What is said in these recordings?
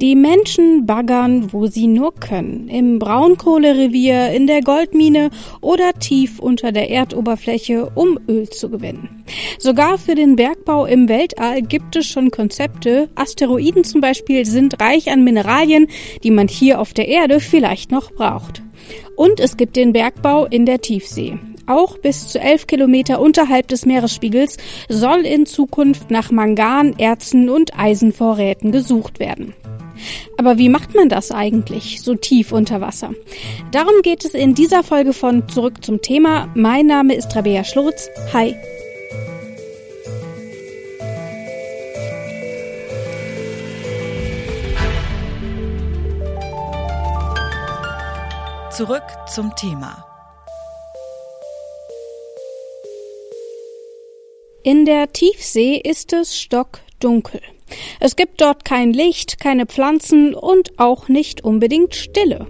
Die Menschen baggern, wo sie nur können. Im Braunkohlerevier, in der Goldmine oder tief unter der Erdoberfläche, um Öl zu gewinnen. Sogar für den Bergbau im Weltall gibt es schon Konzepte. Asteroiden zum Beispiel sind reich an Mineralien, die man hier auf der Erde vielleicht noch braucht. Und es gibt den Bergbau in der Tiefsee. Auch bis zu elf Kilometer unterhalb des Meeresspiegels soll in Zukunft nach Mangan, Erzen und Eisenvorräten gesucht werden. Aber wie macht man das eigentlich so tief unter Wasser? Darum geht es in dieser Folge von Zurück zum Thema. Mein Name ist Rabea Schlurz. Hi. Zurück zum Thema. In der Tiefsee ist es stockdunkel. Es gibt dort kein Licht, keine Pflanzen und auch nicht unbedingt Stille.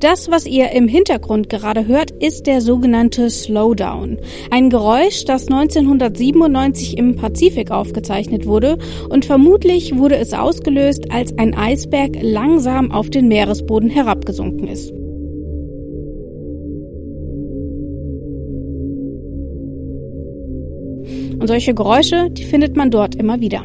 Das, was ihr im Hintergrund gerade hört, ist der sogenannte Slowdown. Ein Geräusch, das 1997 im Pazifik aufgezeichnet wurde und vermutlich wurde es ausgelöst, als ein Eisberg langsam auf den Meeresboden herabgesunken ist. Und solche Geräusche, die findet man dort immer wieder.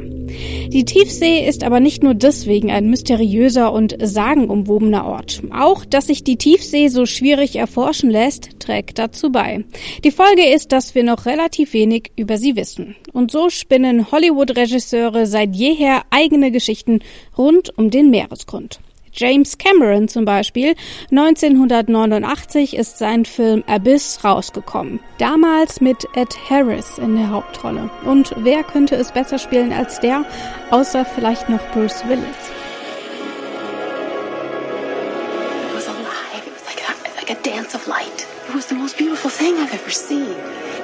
Die Tiefsee ist aber nicht nur deswegen ein mysteriöser und sagenumwobener Ort. Auch, dass sich die Tiefsee so schwierig erforschen lässt, trägt dazu bei. Die Folge ist, dass wir noch relativ wenig über sie wissen. Und so spinnen Hollywood-Regisseure seit jeher eigene Geschichten rund um den Meeresgrund. James Cameron zum Beispiel. 1989 ist sein Film Abyss rausgekommen. Damals mit Ed Harris in der Hauptrolle. Und wer könnte es besser spielen als der, außer vielleicht noch Bruce Willis? It was alive. It was like a, a dance of light. It was the most beautiful thing I've ever seen.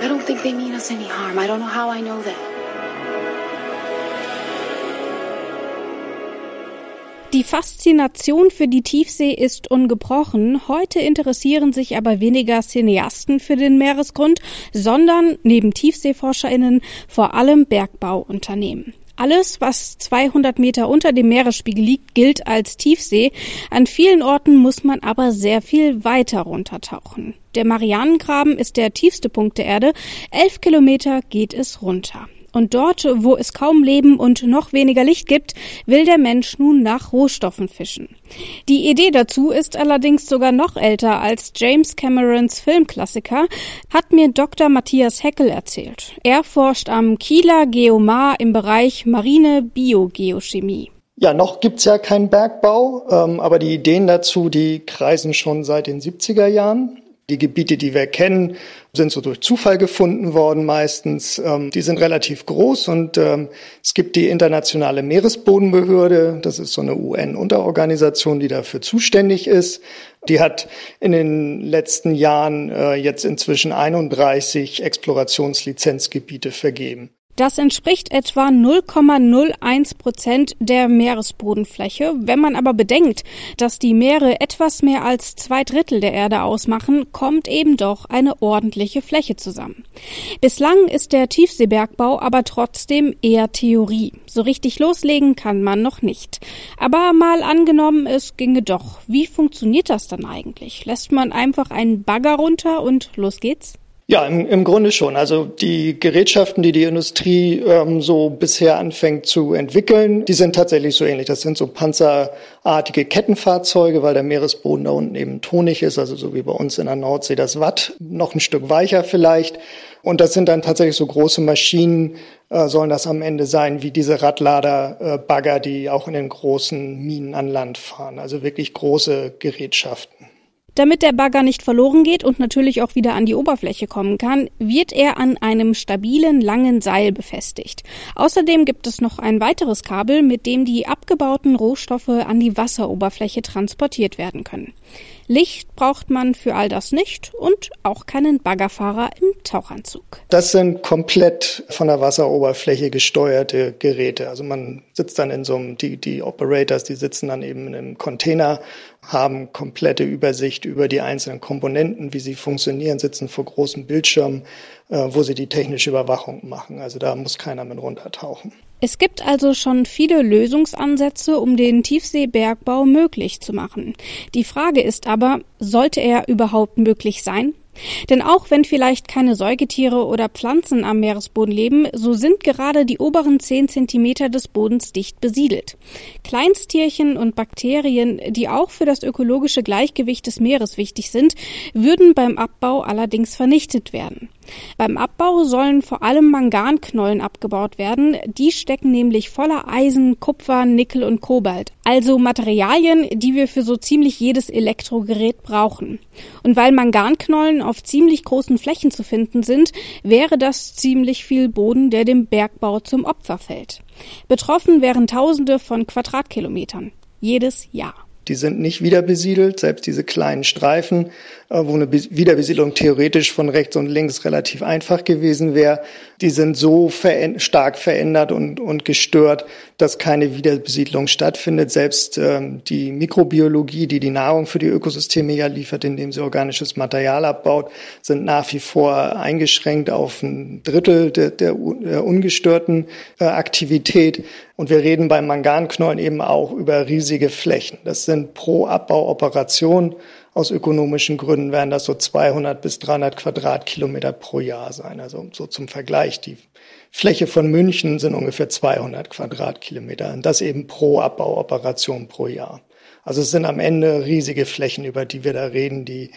I don't think they mean us any harm. I don't know how I know that. Die Faszination für die Tiefsee ist ungebrochen. Heute interessieren sich aber weniger Cineasten für den Meeresgrund, sondern neben Tiefseeforscherinnen vor allem Bergbauunternehmen. Alles, was 200 Meter unter dem Meeresspiegel liegt, gilt als Tiefsee. An vielen Orten muss man aber sehr viel weiter runtertauchen. Der Marianengraben ist der tiefste Punkt der Erde. Elf Kilometer geht es runter. Und dort, wo es kaum Leben und noch weniger Licht gibt, will der Mensch nun nach Rohstoffen fischen. Die Idee dazu ist allerdings sogar noch älter als James Camerons Filmklassiker, hat mir Dr. Matthias Heckel erzählt. Er forscht am Kieler Geomar im Bereich marine Biogeochemie. Ja, noch gibt's ja keinen Bergbau, ähm, aber die Ideen dazu, die kreisen schon seit den 70er Jahren. Die Gebiete, die wir kennen, sind so durch Zufall gefunden worden meistens. Ähm, die sind relativ groß und ähm, es gibt die Internationale Meeresbodenbehörde. Das ist so eine UN-Unterorganisation, die dafür zuständig ist. Die hat in den letzten Jahren äh, jetzt inzwischen 31 Explorationslizenzgebiete vergeben. Das entspricht etwa 0,01 Prozent der Meeresbodenfläche. Wenn man aber bedenkt, dass die Meere etwas mehr als zwei Drittel der Erde ausmachen, kommt eben doch eine ordentliche Fläche zusammen. Bislang ist der Tiefseebergbau aber trotzdem eher Theorie. So richtig loslegen kann man noch nicht. Aber mal angenommen, es ginge doch. Wie funktioniert das dann eigentlich? Lässt man einfach einen Bagger runter und los geht's? Ja, im, im Grunde schon. Also die Gerätschaften, die die Industrie ähm, so bisher anfängt zu entwickeln, die sind tatsächlich so ähnlich. Das sind so panzerartige Kettenfahrzeuge, weil der Meeresboden da unten eben tonig ist, also so wie bei uns in der Nordsee das Watt, noch ein Stück weicher vielleicht. Und das sind dann tatsächlich so große Maschinen, äh, sollen das am Ende sein, wie diese Radlader-Bagger, äh, die auch in den großen Minen an Land fahren. Also wirklich große Gerätschaften. Damit der Bagger nicht verloren geht und natürlich auch wieder an die Oberfläche kommen kann, wird er an einem stabilen, langen Seil befestigt. Außerdem gibt es noch ein weiteres Kabel, mit dem die abgebauten Rohstoffe an die Wasseroberfläche transportiert werden können. Licht braucht man für all das nicht und auch keinen Baggerfahrer im Tauchanzug. Das sind komplett von der Wasseroberfläche gesteuerte Geräte. Also man sitzt dann in so einem, die, die Operators, die sitzen dann eben in einem Container, haben komplette Übersicht über die einzelnen Komponenten, wie sie funktionieren, sitzen vor großen Bildschirmen, äh, wo sie die technische Überwachung machen. Also da muss keiner mit runtertauchen. Es gibt also schon viele Lösungsansätze, um den Tiefseebergbau möglich zu machen. Die Frage ist aber, sollte er überhaupt möglich sein? Denn auch wenn vielleicht keine Säugetiere oder Pflanzen am Meeresboden leben, so sind gerade die oberen zehn Zentimeter des Bodens dicht besiedelt. Kleinsttierchen und Bakterien, die auch für das ökologische Gleichgewicht des Meeres wichtig sind, würden beim Abbau allerdings vernichtet werden. Beim Abbau sollen vor allem Manganknollen abgebaut werden. Die stecken nämlich voller Eisen, Kupfer, Nickel und Kobalt. Also Materialien, die wir für so ziemlich jedes Elektrogerät brauchen. Und weil Manganknollen auf ziemlich großen Flächen zu finden sind, wäre das ziemlich viel Boden, der dem Bergbau zum Opfer fällt. Betroffen wären Tausende von Quadratkilometern. Jedes Jahr. Die sind nicht wiederbesiedelt, selbst diese kleinen Streifen, äh, wo eine Wiederbesiedlung theoretisch von rechts und links relativ einfach gewesen wäre, die sind so ver stark verändert und, und gestört, dass keine Wiederbesiedlung stattfindet. Selbst ähm, die Mikrobiologie, die die Nahrung für die Ökosysteme ja liefert, indem sie organisches Material abbaut, sind nach wie vor eingeschränkt auf ein Drittel der, der, der ungestörten äh, Aktivität. Und wir reden beim Manganknollen eben auch über riesige Flächen. Das sind pro Abbauoperation aus ökonomischen Gründen werden das so 200 bis 300 Quadratkilometer pro Jahr sein. Also so zum Vergleich, die Fläche von München sind ungefähr 200 Quadratkilometer. Und das eben pro Abbauoperation pro Jahr. Also es sind am Ende riesige Flächen, über die wir da reden, die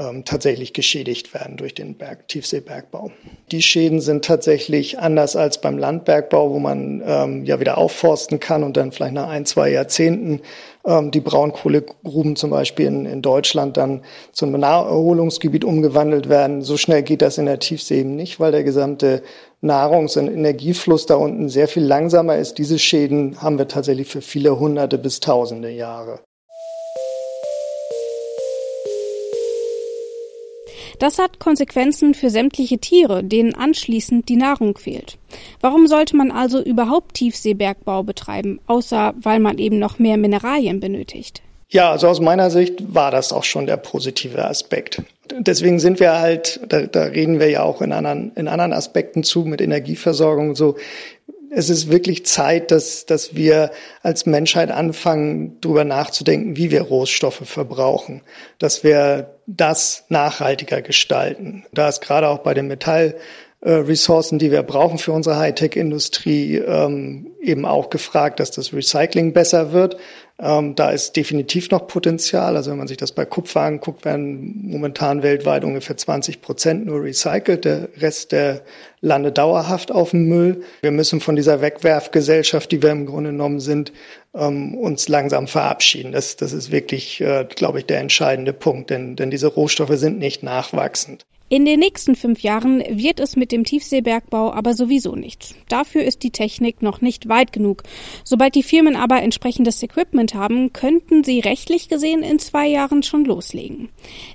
ähm, tatsächlich geschädigt werden durch den Berg, Tiefseebergbau. Die Schäden sind tatsächlich anders als beim Landbergbau, wo man ähm, ja wieder aufforsten kann und dann vielleicht nach ein, zwei Jahrzehnten ähm, die Braunkohlegruben zum Beispiel in, in Deutschland dann zu einem Naherholungsgebiet umgewandelt werden. So schnell geht das in der Tiefsee eben nicht, weil der gesamte Nahrungs- und Energiefluss da unten sehr viel langsamer ist. Diese Schäden haben wir tatsächlich für viele hunderte bis tausende Jahre. Das hat Konsequenzen für sämtliche Tiere, denen anschließend die Nahrung fehlt. Warum sollte man also überhaupt Tiefseebergbau betreiben, außer weil man eben noch mehr Mineralien benötigt? Ja, also aus meiner Sicht war das auch schon der positive Aspekt. Deswegen sind wir halt, da, da reden wir ja auch in anderen, in anderen Aspekten zu, mit Energieversorgung und so es ist wirklich Zeit, dass, dass wir als Menschheit anfangen, darüber nachzudenken, wie wir Rohstoffe verbrauchen, dass wir das nachhaltiger gestalten. Da ist gerade auch bei den Metallressourcen, die wir brauchen für unsere Hightech-Industrie, ähm, eben auch gefragt, dass das Recycling besser wird. Ähm, da ist definitiv noch Potenzial. Also wenn man sich das bei Kupfer anguckt, werden momentan weltweit ungefähr 20 Prozent nur recycelt. Der Rest, der landet dauerhaft auf dem Müll. Wir müssen von dieser Wegwerfgesellschaft, die wir im Grunde genommen sind, ähm, uns langsam verabschieden. Das, das ist wirklich, äh, glaube ich, der entscheidende Punkt, denn, denn diese Rohstoffe sind nicht nachwachsend. In den nächsten fünf Jahren wird es mit dem Tiefseebergbau aber sowieso nicht. Dafür ist die Technik noch nicht weit genug. Sobald die Firmen aber entsprechendes Equipment haben, könnten sie rechtlich gesehen in zwei Jahren schon loslegen.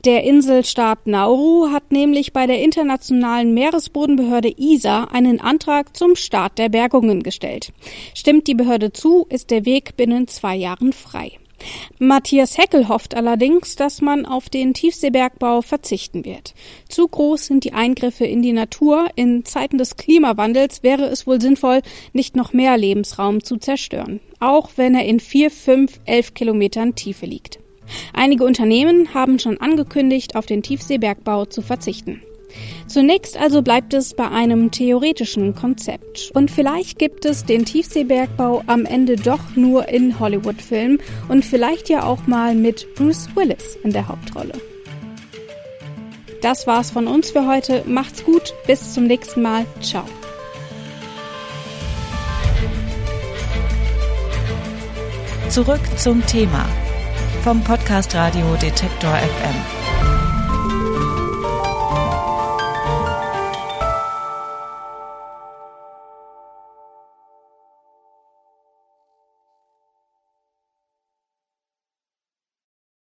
Der Inselstaat Nauru hat nämlich bei der internationalen Meeresbodenbehörde ISA einen Antrag zum Start der Bergungen gestellt. Stimmt die Behörde zu, ist der Weg binnen zwei Jahren frei. Matthias Heckel hofft allerdings, dass man auf den Tiefseebergbau verzichten wird. Zu groß sind die Eingriffe in die Natur. In Zeiten des Klimawandels wäre es wohl sinnvoll, nicht noch mehr Lebensraum zu zerstören, auch wenn er in vier, fünf, elf Kilometern Tiefe liegt. Einige Unternehmen haben schon angekündigt, auf den Tiefseebergbau zu verzichten. Zunächst also bleibt es bei einem theoretischen Konzept. Und vielleicht gibt es den Tiefseebergbau am Ende doch nur in Hollywood-Filmen und vielleicht ja auch mal mit Bruce Willis in der Hauptrolle. Das war's von uns für heute. Macht's gut. Bis zum nächsten Mal. Ciao. Zurück zum Thema vom Podcast Radio Detektor FM.